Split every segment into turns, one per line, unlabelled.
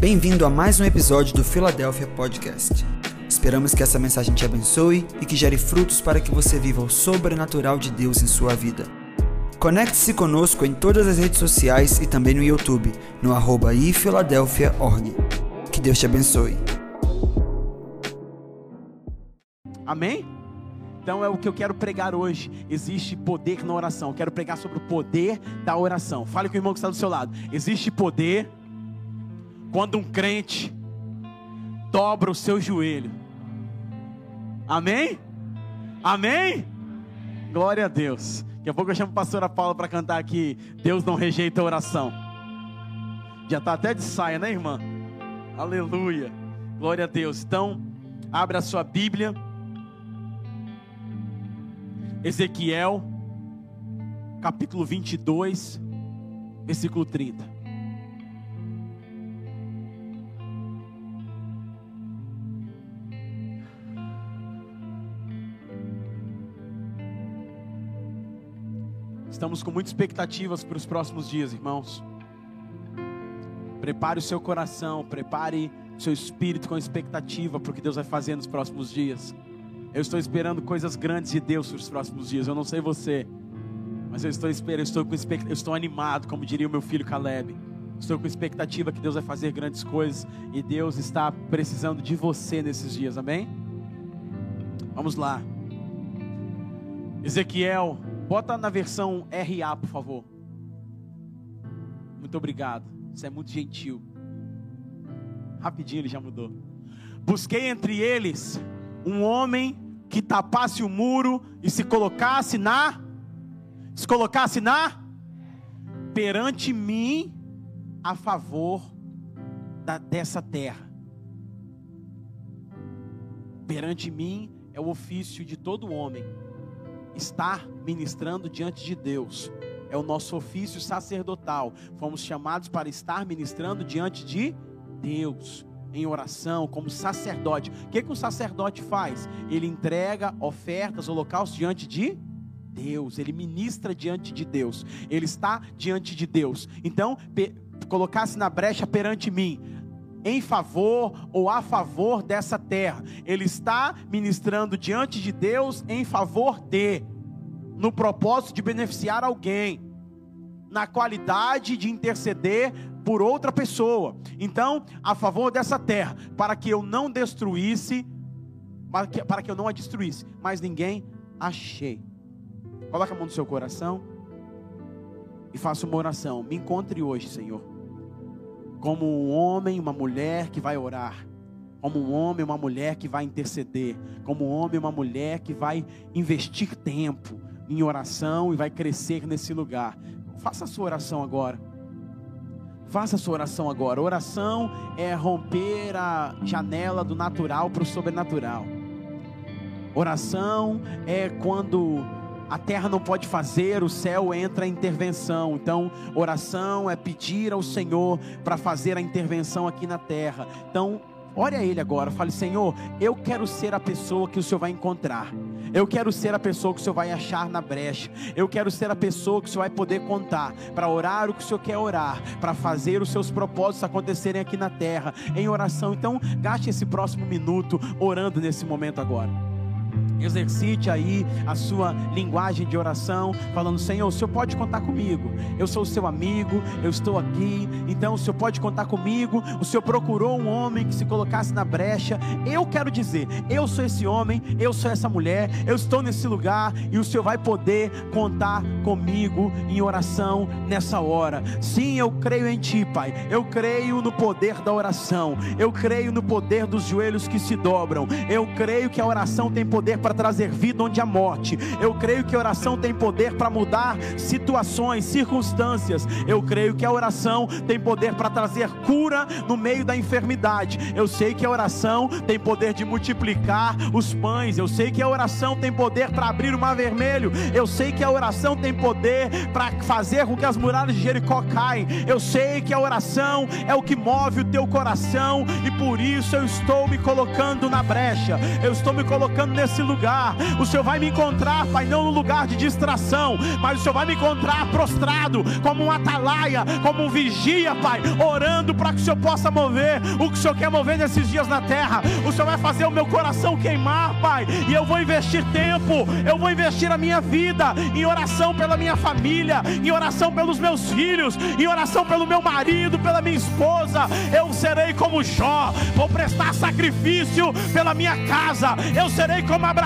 Bem-vindo a mais um episódio do Philadelphia Podcast. Esperamos que essa mensagem te abençoe e que gere frutos para que você viva o sobrenatural de Deus em sua vida. Conecte-se conosco em todas as redes sociais e também no YouTube, no arroba ifiladelphia.org. Que Deus te abençoe.
Amém? Então é o que eu quero pregar hoje. Existe poder na oração. Eu quero pregar sobre o poder da oração. Fale com o irmão que está do seu lado. Existe poder quando um crente dobra o seu joelho. Amém? Amém? Glória a Deus. Daqui a pouco eu chamo a pastora Paula para cantar aqui. Deus não rejeita a oração. Já está até de saia, né, irmã? Aleluia. Glória a Deus. Então, abre a sua Bíblia. Ezequiel, capítulo 22, versículo 30. Estamos com muitas expectativas para os próximos dias, irmãos. Prepare o seu coração, prepare o seu espírito com expectativa para o que Deus vai fazer nos próximos dias. Eu estou esperando coisas grandes de Deus nos próximos dias. Eu não sei você, mas eu estou esperando, eu estou com eu estou animado, como diria o meu filho Caleb. Estou com expectativa que Deus vai fazer grandes coisas e Deus está precisando de você nesses dias. Amém? Vamos lá. Ezequiel, bota na versão RA, por favor. Muito obrigado. Isso é muito gentil. Rapidinho ele já mudou. Busquei entre eles um homem que tapasse o muro e se colocasse na se colocasse na perante mim a favor da, dessa terra. Perante mim é o ofício de todo homem estar ministrando diante de Deus. É o nosso ofício sacerdotal. Fomos chamados para estar ministrando diante de Deus em oração, como sacerdote. O que, que o sacerdote faz? Ele entrega ofertas, holocaustos diante de Deus, ele ministra diante de Deus, ele está diante de Deus. Então, colocasse na brecha perante mim, em favor ou a favor dessa terra, ele está ministrando diante de Deus em favor de, no propósito de beneficiar alguém, na qualidade de interceder por outra pessoa. Então, a favor dessa terra, para que eu não destruísse, para que, para que eu não a destruísse, mas ninguém achei. Coloca a mão no seu coração e faça uma oração. Me encontre hoje, Senhor, como um homem, uma mulher que vai orar. Como um homem, uma mulher que vai interceder. Como um homem, uma mulher que vai investir tempo em oração e vai crescer nesse lugar. Faça a sua oração agora. Faça a sua oração agora. Oração é romper a janela do natural para o sobrenatural. Oração é quando a terra não pode fazer, o céu entra em intervenção. Então, oração é pedir ao Senhor para fazer a intervenção aqui na terra. Então, Ore a Ele agora, fale: Senhor, eu quero ser a pessoa que o Senhor vai encontrar. Eu quero ser a pessoa que o Senhor vai achar na brecha. Eu quero ser a pessoa que o Senhor vai poder contar para orar o que o Senhor quer orar, para fazer os seus propósitos acontecerem aqui na terra, em oração. Então, gaste esse próximo minuto orando nesse momento agora. Exercite aí a sua linguagem de oração, falando: Senhor, o Senhor pode contar comigo. Eu sou o seu amigo, eu estou aqui. Então, o Senhor pode contar comigo. O Senhor procurou um homem que se colocasse na brecha. Eu quero dizer: eu sou esse homem, eu sou essa mulher, eu estou nesse lugar e o Senhor vai poder contar comigo em oração nessa hora. Sim, eu creio em Ti, Pai. Eu creio no poder da oração. Eu creio no poder dos joelhos que se dobram. Eu creio que a oração tem poder para trazer vida onde há morte. Eu creio que a oração tem poder para mudar situações, circunstâncias. Eu creio que a oração tem poder para trazer cura no meio da enfermidade. Eu sei que a oração tem poder de multiplicar os pães. Eu sei que a oração tem poder para abrir o mar vermelho. Eu sei que a oração tem poder para fazer com que as muralhas de Jericó caem. Eu sei que a oração é o que move o teu coração e por isso eu estou me colocando na brecha. Eu estou me colocando nesse lugar lugar. O Senhor vai me encontrar, Pai, não no lugar de distração, mas o Senhor vai me encontrar prostrado, como um atalaia, como um vigia, Pai, orando para que o Senhor possa mover o que o Senhor quer mover nesses dias na terra. O Senhor vai fazer o meu coração queimar, Pai, e eu vou investir tempo, eu vou investir a minha vida em oração pela minha família, em oração pelos meus filhos, em oração pelo meu marido, pela minha esposa. Eu serei como Jó, vou prestar sacrifício pela minha casa. Eu serei como Abraão,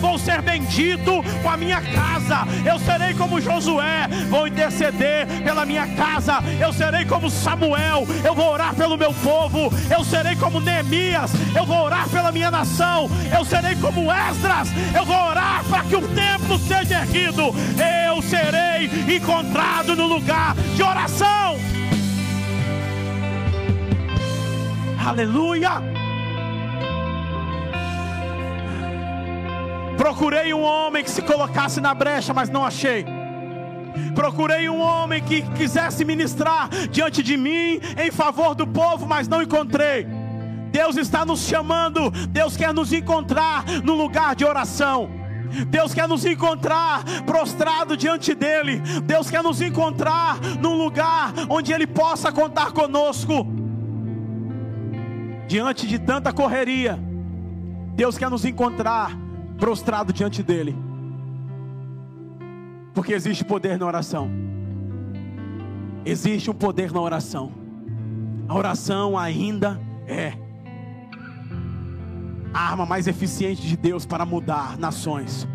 vou ser bendito com a minha casa. Eu serei como Josué, vou interceder pela minha casa. Eu serei como Samuel, eu vou orar pelo meu povo. Eu serei como Neemias, eu vou orar pela minha nação. Eu serei como Esdras, eu vou orar para que o templo seja erguido. Eu serei encontrado no lugar de oração. Aleluia. Procurei um homem que se colocasse na brecha, mas não achei. Procurei um homem que quisesse ministrar diante de mim em favor do povo, mas não encontrei. Deus está nos chamando, Deus quer nos encontrar no lugar de oração. Deus quer nos encontrar prostrado diante dEle. Deus quer nos encontrar num lugar onde Ele possa contar conosco. Diante de tanta correria, Deus quer nos encontrar prostrado diante dele. Porque existe poder na oração. Existe um poder na oração. A oração ainda é a arma mais eficiente de Deus para mudar nações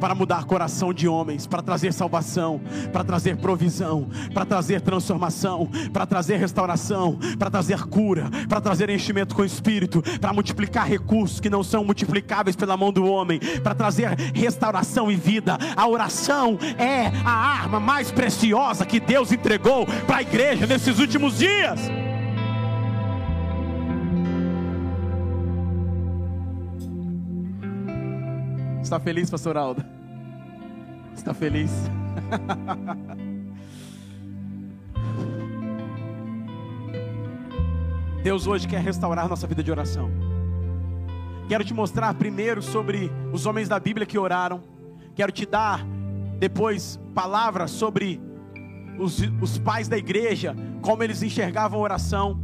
para mudar coração de homens, para trazer salvação, para trazer provisão, para trazer transformação, para trazer restauração, para trazer cura, para trazer enchimento com o Espírito, para multiplicar recursos que não são multiplicáveis pela mão do homem, para trazer restauração e vida. A oração é a arma mais preciosa que Deus entregou para a igreja nesses últimos dias. Está feliz, pastor Alda? Está feliz? Deus hoje quer restaurar nossa vida de oração. Quero te mostrar primeiro sobre os homens da Bíblia que oraram. Quero te dar depois palavras sobre os, os pais da igreja, como eles enxergavam a oração.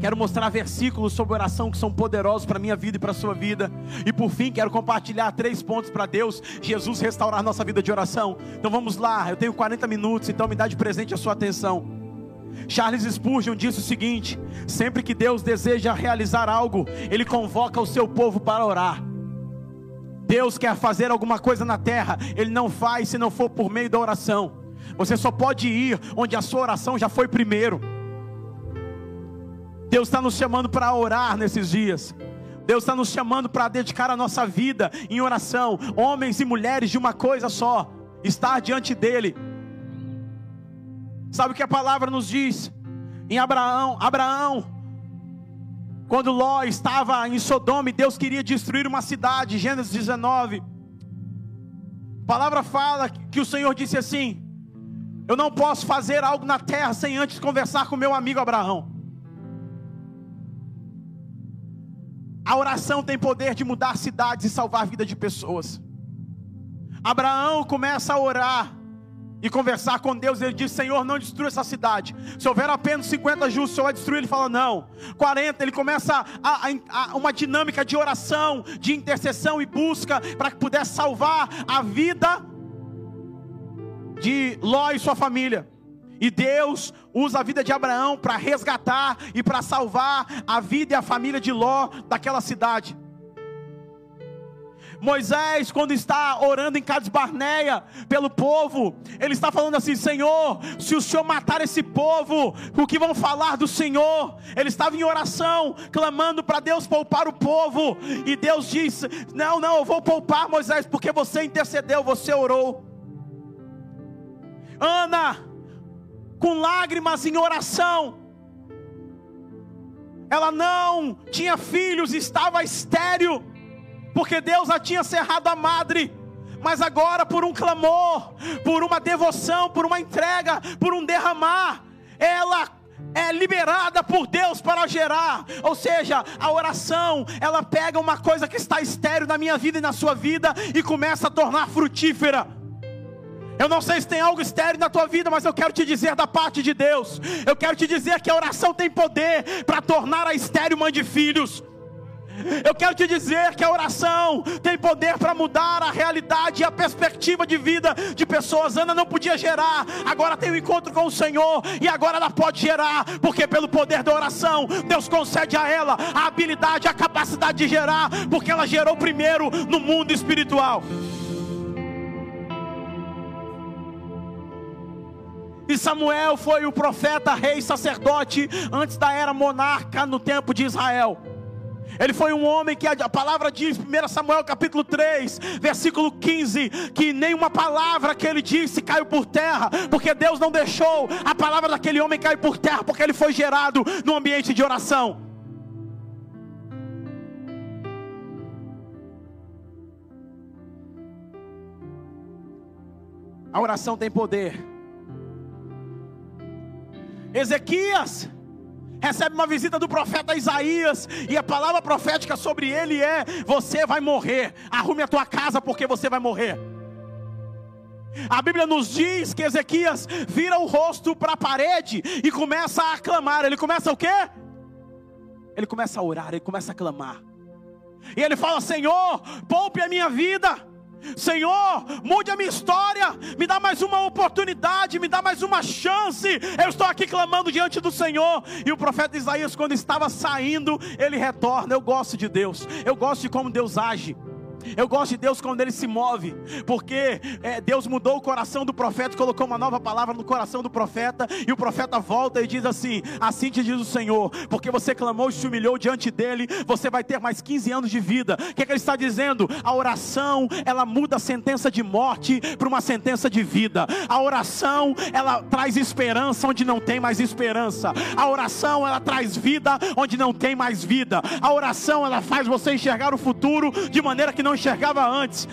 Quero mostrar versículos sobre oração que são poderosos para minha vida e para a sua vida. E por fim, quero compartilhar três pontos para Deus, Jesus restaurar nossa vida de oração. Então vamos lá, eu tenho 40 minutos, então me dá de presente a sua atenção. Charles Spurgeon disse o seguinte: sempre que Deus deseja realizar algo, Ele convoca o seu povo para orar. Deus quer fazer alguma coisa na terra, Ele não faz se não for por meio da oração. Você só pode ir onde a sua oração já foi primeiro. Deus está nos chamando para orar nesses dias. Deus está nos chamando para dedicar a nossa vida em oração, homens e mulheres de uma coisa só, estar diante dEle. Sabe o que a palavra nos diz? Em Abraão, Abraão, quando Ló estava em Sodoma e Deus queria destruir uma cidade, Gênesis 19. A palavra fala que o Senhor disse assim: Eu não posso fazer algo na terra sem antes conversar com meu amigo Abraão. A oração tem poder de mudar cidades e salvar a vida de pessoas. Abraão começa a orar e conversar com Deus. Ele diz: Senhor, não destrua essa cidade. Se houver apenas 50 justos, o Senhor vai destruir. Ele fala: Não. 40, ele começa a, a, a uma dinâmica de oração, de intercessão e busca para que pudesse salvar a vida de Ló e sua família. E Deus usa a vida de Abraão para resgatar e para salvar a vida e a família de Ló daquela cidade. Moisés, quando está orando em Cades Barneia pelo povo, ele está falando assim: Senhor, se o Senhor matar esse povo, o que vão falar do Senhor? Ele estava em oração, clamando para Deus poupar o povo, e Deus disse: Não, não, eu vou poupar Moisés, porque você intercedeu, você orou. Ana, com lágrimas em oração. Ela não tinha filhos, estava estéril, porque Deus a tinha cerrado a madre. Mas agora, por um clamor, por uma devoção, por uma entrega, por um derramar, ela é liberada por Deus para gerar. Ou seja, a oração, ela pega uma coisa que está estéreo na minha vida e na sua vida e começa a tornar frutífera. Eu não sei se tem algo estéreo na tua vida, mas eu quero te dizer da parte de Deus. Eu quero te dizer que a oração tem poder para tornar a estéreo mãe de filhos. Eu quero te dizer que a oração tem poder para mudar a realidade e a perspectiva de vida de pessoas. Ana não podia gerar, agora tem um encontro com o Senhor e agora ela pode gerar, porque pelo poder da oração, Deus concede a ela a habilidade, a capacidade de gerar, porque ela gerou primeiro no mundo espiritual. E Samuel foi o profeta, rei, sacerdote antes da era monarca no tempo de Israel. Ele foi um homem que a palavra diz, 1 Samuel capítulo 3, versículo 15, que nenhuma palavra que ele disse caiu por terra, porque Deus não deixou a palavra daquele homem cair por terra, porque ele foi gerado no ambiente de oração. A oração tem poder. Ezequias recebe uma visita do profeta Isaías, e a palavra profética sobre ele é: Você vai morrer, arrume a tua casa, porque você vai morrer. A Bíblia nos diz que Ezequias vira o rosto para a parede e começa a aclamar. Ele começa o quê? Ele começa a orar, ele começa a clamar. E ele fala: Senhor, poupe a minha vida. Senhor, mude a minha história, me dá mais uma oportunidade, me dá mais uma chance. Eu estou aqui clamando diante do Senhor. E o profeta Isaías, quando estava saindo, ele retorna. Eu gosto de Deus, eu gosto de como Deus age. Eu gosto de Deus quando ele se move, porque é, Deus mudou o coração do profeta, colocou uma nova palavra no coração do profeta, e o profeta volta e diz assim: Assim te diz o Senhor, porque você clamou e se humilhou diante dele, você vai ter mais 15 anos de vida. O que, é que ele está dizendo? A oração ela muda a sentença de morte para uma sentença de vida. A oração ela traz esperança onde não tem mais esperança. A oração ela traz vida onde não tem mais vida. A oração ela faz você enxergar o futuro de maneira que não enxergava antes.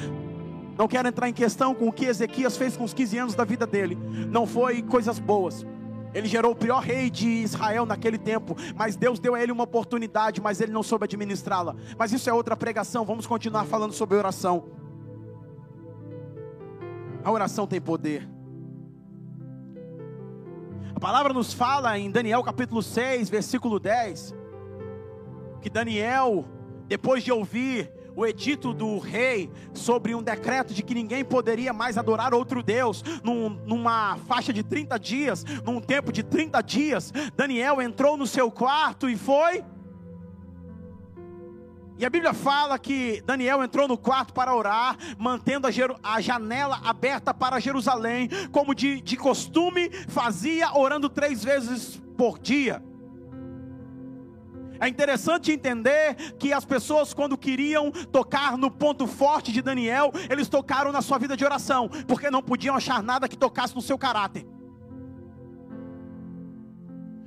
Não quero entrar em questão com o que Ezequias fez com os 15 anos da vida dele. Não foi coisas boas. Ele gerou o pior rei de Israel naquele tempo, mas Deus deu a ele uma oportunidade, mas ele não soube administrá-la. Mas isso é outra pregação, vamos continuar falando sobre oração. A oração tem poder. A palavra nos fala em Daniel capítulo 6, versículo 10, que Daniel, depois de ouvir o edito do rei sobre um decreto de que ninguém poderia mais adorar outro Deus num, numa faixa de 30 dias, num tempo de 30 dias, Daniel entrou no seu quarto e foi. E a Bíblia fala que Daniel entrou no quarto para orar, mantendo a, a janela aberta para Jerusalém, como de, de costume fazia, orando três vezes por dia. É interessante entender que as pessoas, quando queriam tocar no ponto forte de Daniel, eles tocaram na sua vida de oração, porque não podiam achar nada que tocasse no seu caráter.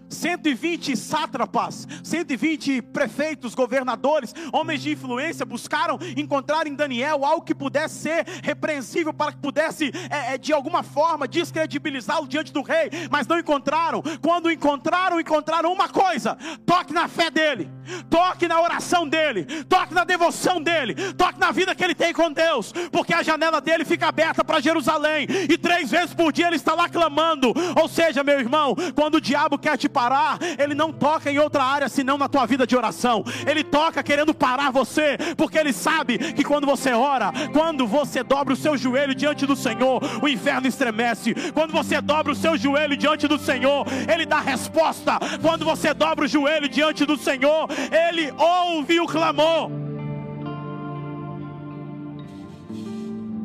120 sátrapas, 120 prefeitos, governadores, homens de influência buscaram encontrar em Daniel algo que pudesse ser repreensível para que pudesse é, é, de alguma forma descredibilizá-lo diante do rei, mas não encontraram. Quando encontraram, encontraram uma coisa: toque na fé dele, toque na oração dele, toque na devoção dele, toque na vida que ele tem com Deus, porque a janela dele fica aberta para Jerusalém e três vezes por dia ele está lá clamando. Ou seja, meu irmão, quando o diabo quer te parar, ele não toca em outra área senão na tua vida de oração. Ele toca querendo parar você, porque ele sabe que quando você ora, quando você dobra o seu joelho diante do Senhor, o inferno estremece. Quando você dobra o seu joelho diante do Senhor, ele dá resposta. Quando você dobra o joelho diante do Senhor, ele ouve o clamor.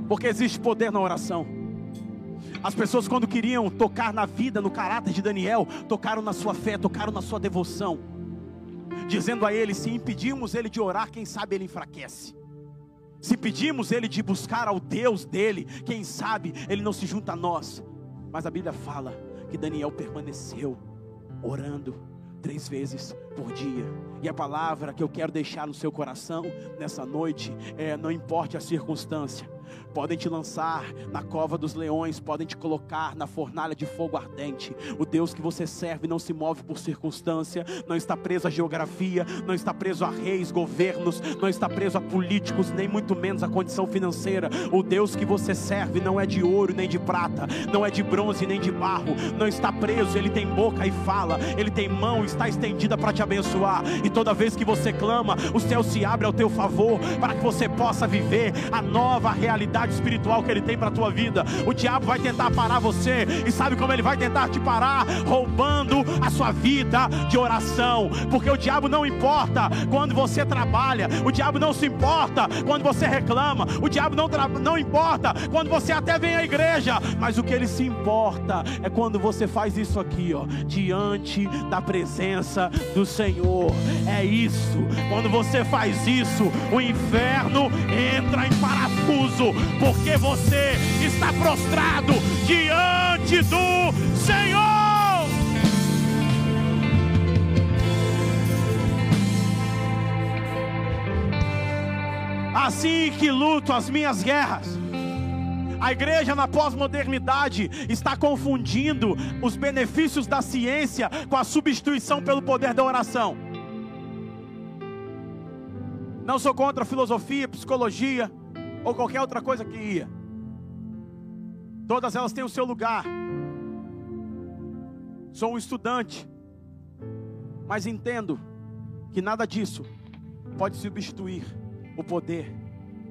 Porque existe poder na oração. As pessoas, quando queriam tocar na vida, no caráter de Daniel, tocaram na sua fé, tocaram na sua devoção, dizendo a ele: se impedimos ele de orar, quem sabe ele enfraquece. Se pedimos ele de buscar ao Deus dele, quem sabe ele não se junta a nós. Mas a Bíblia fala que Daniel permaneceu orando três vezes por dia. E a palavra que eu quero deixar no seu coração nessa noite é: não importe a circunstância, podem te lançar na cova dos leões, podem te colocar na fornalha de fogo ardente. O Deus que você serve não se move por circunstância, não está preso à geografia, não está preso a reis, governos, não está preso a políticos, nem muito menos a condição financeira. O Deus que você serve não é de ouro nem de prata, não é de bronze nem de barro, não está preso, ele tem boca e fala, ele tem mão, está estendida para te abençoar. E toda vez que você clama, o céu se abre ao teu favor para que você possa viver a nova realidade espiritual que ele tem para a tua vida. O diabo vai tentar parar você, e sabe como ele vai tentar te parar? Roubando a sua vida de oração, porque o diabo não importa quando você trabalha, o diabo não se importa quando você reclama, o diabo não, não importa quando você até vem à igreja, mas o que ele se importa é quando você faz isso aqui, ó, diante da presença do Senhor. É isso, quando você faz isso, o inferno entra em parafuso, porque você está prostrado diante do Senhor. Assim que luto as minhas guerras. A igreja na pós-modernidade está confundindo os benefícios da ciência com a substituição pelo poder da oração. Não sou contra filosofia, psicologia ou qualquer outra coisa que ia. Todas elas têm o seu lugar. Sou um estudante, mas entendo que nada disso pode substituir o poder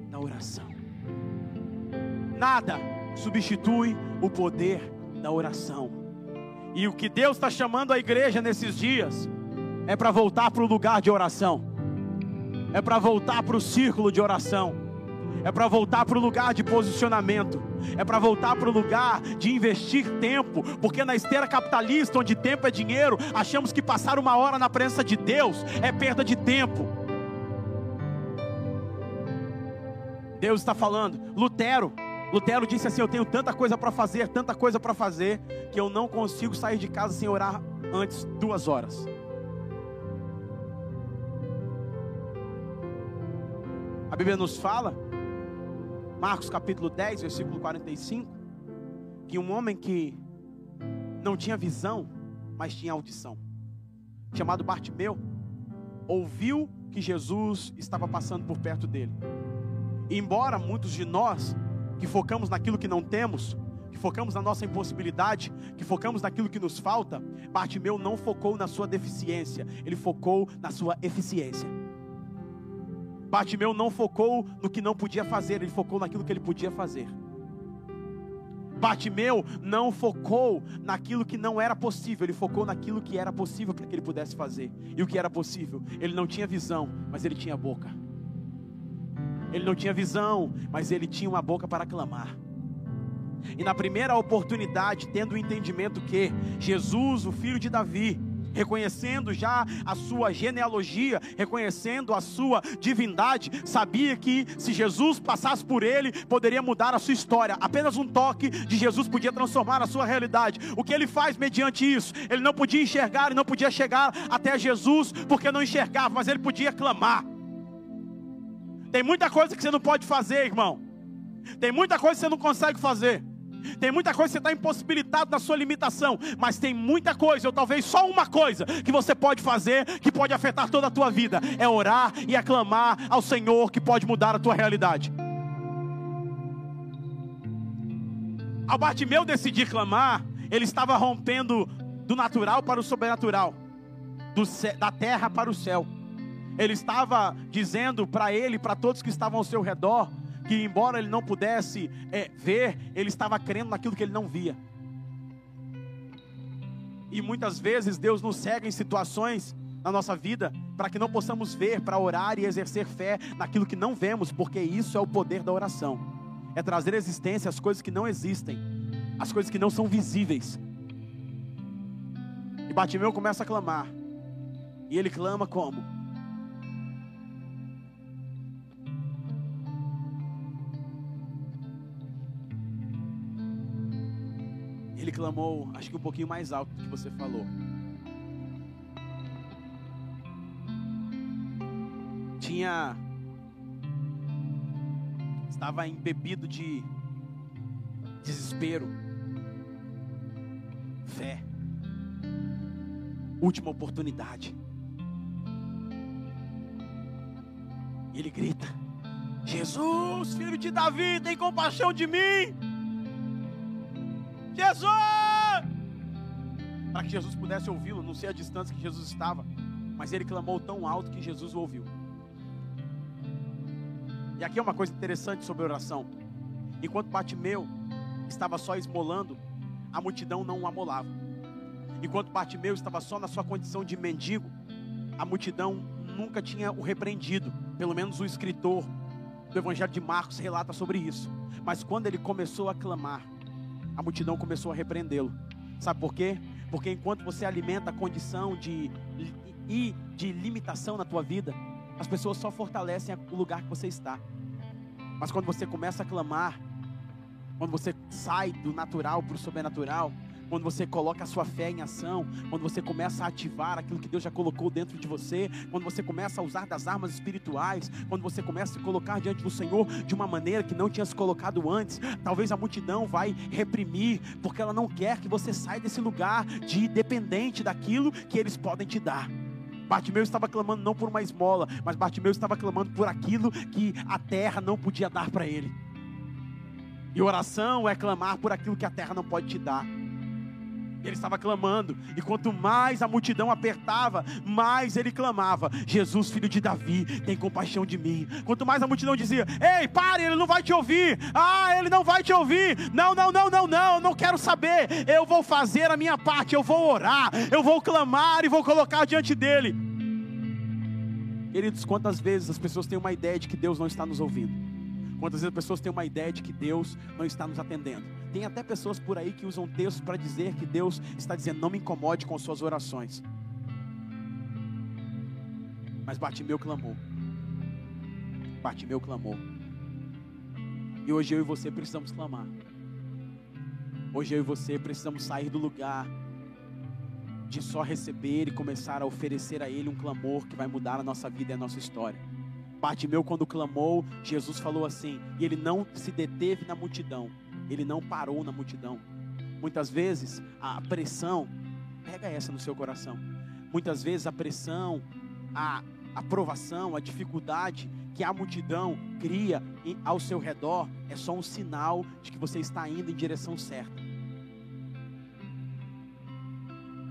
da oração. Nada substitui o poder da oração. E o que Deus está chamando a igreja nesses dias é para voltar para o lugar de oração, é para voltar para o círculo de oração é para voltar para o lugar de posicionamento, é para voltar para o lugar de investir tempo, porque na esteira capitalista, onde tempo é dinheiro, achamos que passar uma hora na presença de Deus é perda de tempo. Deus está falando, Lutero, Lutero disse assim: Eu tenho tanta coisa para fazer, tanta coisa para fazer, que eu não consigo sair de casa sem orar antes duas horas. A Bíblia nos fala Marcos capítulo 10, versículo 45, que um homem que não tinha visão, mas tinha audição, chamado Bartimeu, ouviu que Jesus estava passando por perto dele. E embora muitos de nós que focamos naquilo que não temos, que focamos na nossa impossibilidade, que focamos naquilo que nos falta, Bartimeu não focou na sua deficiência, ele focou na sua eficiência. Bartimeu não focou no que não podia fazer, ele focou naquilo que ele podia fazer. Bartimeu não focou naquilo que não era possível, ele focou naquilo que era possível para que ele pudesse fazer. E o que era possível? Ele não tinha visão, mas ele tinha boca. Ele não tinha visão, mas ele tinha uma boca para clamar. E na primeira oportunidade, tendo o entendimento que Jesus, o filho de Davi, reconhecendo já a sua genealogia, reconhecendo a sua divindade, sabia que se Jesus passasse por ele, poderia mudar a sua história. Apenas um toque de Jesus podia transformar a sua realidade. O que ele faz mediante isso? Ele não podia enxergar e não podia chegar até Jesus porque não enxergava, mas ele podia clamar. Tem muita coisa que você não pode fazer, irmão. Tem muita coisa que você não consegue fazer. Tem muita coisa que você está impossibilitado na sua limitação, mas tem muita coisa, ou talvez só uma coisa, que você pode fazer que pode afetar toda a tua vida: é orar e aclamar ao Senhor que pode mudar a tua realidade. Ao Bartimeu decidir clamar, ele estava rompendo do natural para o sobrenatural, do, da terra para o céu. Ele estava dizendo para ele, para todos que estavam ao seu redor, que embora ele não pudesse é, ver, ele estava crendo naquilo que ele não via. E muitas vezes Deus nos cega em situações na nossa vida para que não possamos ver, para orar e exercer fé naquilo que não vemos, porque isso é o poder da oração. É trazer existência às coisas que não existem, às coisas que não são visíveis. E Batimeu começa a clamar. E ele clama como? Ele clamou, acho que um pouquinho mais alto do que você falou. Tinha estava embebido de desespero, fé, última oportunidade. E ele grita: Jesus, filho de Davi, tem compaixão de mim. Jesus! Para que Jesus pudesse ouvi-lo, não sei a distância que Jesus estava, mas ele clamou tão alto que Jesus o ouviu. E aqui é uma coisa interessante sobre oração. Enquanto Bartimeu estava só esmolando, a multidão não o amolava. Enquanto Bartimeu estava só na sua condição de mendigo, a multidão nunca tinha o repreendido. Pelo menos o escritor do Evangelho de Marcos relata sobre isso. Mas quando ele começou a clamar, a multidão começou a repreendê-lo. Sabe por quê? Porque enquanto você alimenta a condição de e de limitação na tua vida, as pessoas só fortalecem o lugar que você está. Mas quando você começa a clamar, quando você sai do natural para o sobrenatural, quando você coloca a sua fé em ação, quando você começa a ativar aquilo que Deus já colocou dentro de você, quando você começa a usar das armas espirituais, quando você começa a se colocar diante do Senhor de uma maneira que não tinha se colocado antes, talvez a multidão vai reprimir, porque ela não quer que você saia desse lugar de dependente daquilo que eles podem te dar. Bartimeu estava clamando não por uma esmola, mas Bartimeu estava clamando por aquilo que a terra não podia dar para ele. E oração é clamar por aquilo que a terra não pode te dar. Ele estava clamando, e quanto mais a multidão apertava, mais ele clamava: Jesus, filho de Davi, tem compaixão de mim. Quanto mais a multidão dizia: Ei, pare, ele não vai te ouvir. Ah, ele não vai te ouvir. Não, não, não, não, não, não quero saber. Eu vou fazer a minha parte, eu vou orar, eu vou clamar e vou colocar diante dele. Queridos, quantas vezes as pessoas têm uma ideia de que Deus não está nos ouvindo? Quantas vezes as pessoas têm uma ideia de que Deus não está nos atendendo? Tem até pessoas por aí que usam textos para dizer que Deus está dizendo: não me incomode com suas orações. Mas Bartimeu clamou. Bartimeu clamou. E hoje eu e você precisamos clamar. Hoje eu e você precisamos sair do lugar de só receber e começar a oferecer a Ele um clamor que vai mudar a nossa vida e a nossa história. Bartimeu, quando clamou, Jesus falou assim, e ele não se deteve na multidão, ele não parou na multidão. Muitas vezes a pressão, pega essa no seu coração. Muitas vezes a pressão, a aprovação, a dificuldade que a multidão cria ao seu redor é só um sinal de que você está indo em direção certa.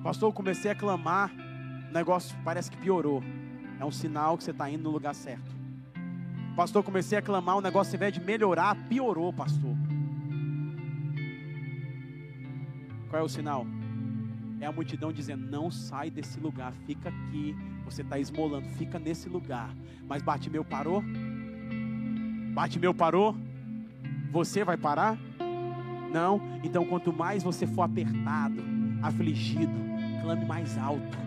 Pastor, eu comecei a clamar, o negócio parece que piorou. É um sinal que você está indo no lugar certo. Pastor, comecei a clamar, o negócio ao invés de melhorar, piorou, pastor. Qual é o sinal? É a multidão dizendo: não sai desse lugar, fica aqui. Você está esmolando, fica nesse lugar. Mas Bartimeu parou? Bartimeu parou? Você vai parar? Não? Então, quanto mais você for apertado, afligido, clame mais alto.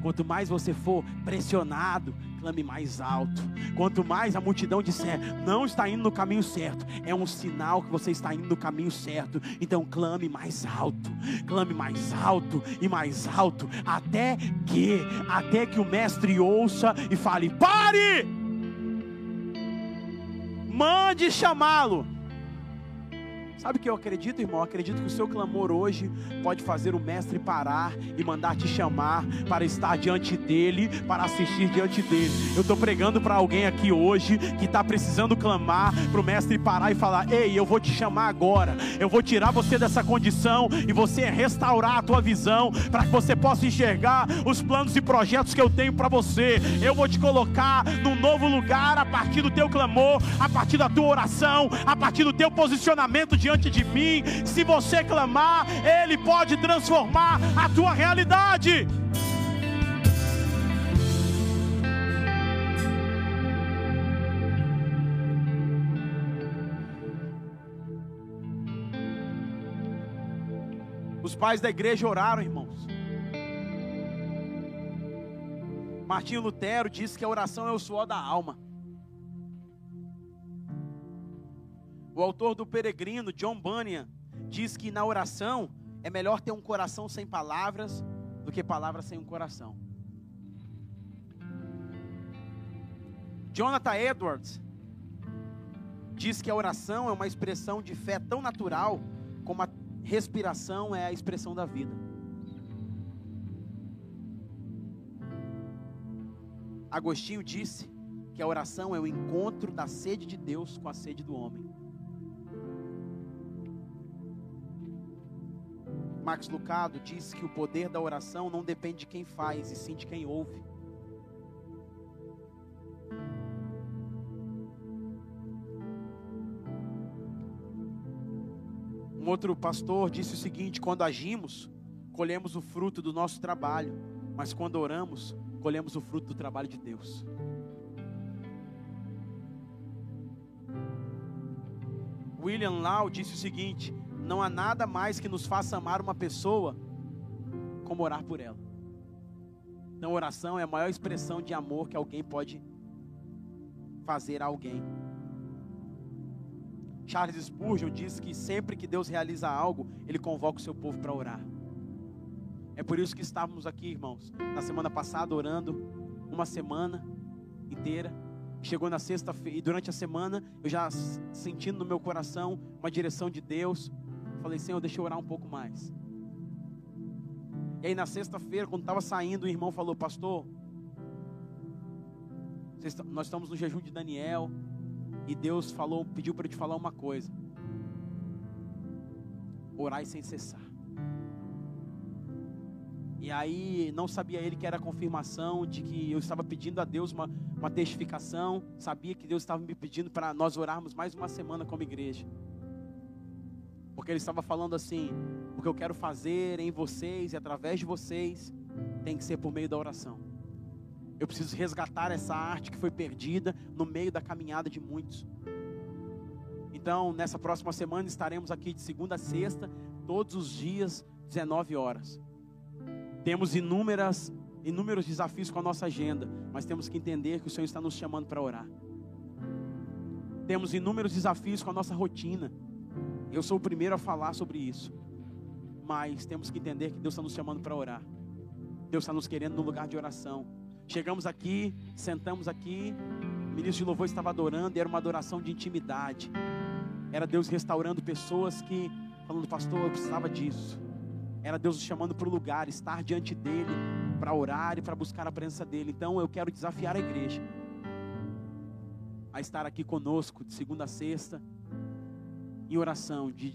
Quanto mais você for pressionado, clame mais alto. Quanto mais a multidão disser, não está indo no caminho certo, é um sinal que você está indo no caminho certo. Então clame mais alto, clame mais alto e mais alto, até que, até que o mestre ouça e fale: pare! Mande chamá-lo. Sabe o que eu acredito, irmão? Eu acredito que o seu clamor hoje pode fazer o mestre parar e mandar te chamar para estar diante dele, para assistir diante dele. Eu estou pregando para alguém aqui hoje que está precisando clamar para o mestre parar e falar: Ei, eu vou te chamar agora, eu vou tirar você dessa condição e você restaurar a tua visão para que você possa enxergar os planos e projetos que eu tenho para você. Eu vou te colocar num novo lugar a partir do teu clamor, a partir da tua oração, a partir do teu posicionamento de diante de mim. Se você clamar, Ele pode transformar a tua realidade. Os pais da igreja oraram, irmãos. Martinho Lutero disse que a oração é o suor da alma. O autor do Peregrino, John Bunyan, diz que na oração é melhor ter um coração sem palavras do que palavras sem um coração. Jonathan Edwards diz que a oração é uma expressão de fé tão natural como a respiração é a expressão da vida. Agostinho disse que a oração é o encontro da sede de Deus com a sede do homem. Max Lucado diz que o poder da oração não depende de quem faz, e sim de quem ouve. Um outro pastor disse o seguinte: quando agimos, colhemos o fruto do nosso trabalho, mas quando oramos, colhemos o fruto do trabalho de Deus. William Lau disse o seguinte: não há nada mais que nos faça amar uma pessoa como orar por ela. Então, oração é a maior expressão de amor que alguém pode fazer a alguém. Charles Spurgeon diz que sempre que Deus realiza algo, Ele convoca o seu povo para orar. É por isso que estávamos aqui, irmãos, na semana passada orando, uma semana inteira. Chegou na sexta-feira e durante a semana eu já sentindo no meu coração uma direção de Deus, Falei, Senhor, deixa eu orar um pouco mais. E aí na sexta-feira, quando estava saindo, o irmão falou, pastor, nós estamos no jejum de Daniel e Deus falou, pediu para eu te falar uma coisa. Orai sem cessar. E aí não sabia ele que era a confirmação de que eu estava pedindo a Deus uma, uma testificação. Sabia que Deus estava me pedindo para nós orarmos mais uma semana como igreja. Porque ele estava falando assim: o que eu quero fazer em vocês e através de vocês tem que ser por meio da oração. Eu preciso resgatar essa arte que foi perdida no meio da caminhada de muitos. Então, nessa próxima semana estaremos aqui de segunda a sexta, todos os dias, 19 horas. Temos inúmeras, inúmeros desafios com a nossa agenda, mas temos que entender que o Senhor está nos chamando para orar. Temos inúmeros desafios com a nossa rotina. Eu sou o primeiro a falar sobre isso. Mas temos que entender que Deus está nos chamando para orar. Deus está nos querendo no lugar de oração. Chegamos aqui, sentamos aqui, o ministro de louvor estava adorando, e era uma adoração de intimidade. Era Deus restaurando pessoas que, falando, pastor, eu precisava disso. Era Deus nos chamando para o lugar, estar diante dEle, para orar e para buscar a presença dEle. Então eu quero desafiar a igreja a estar aqui conosco de segunda a sexta em oração de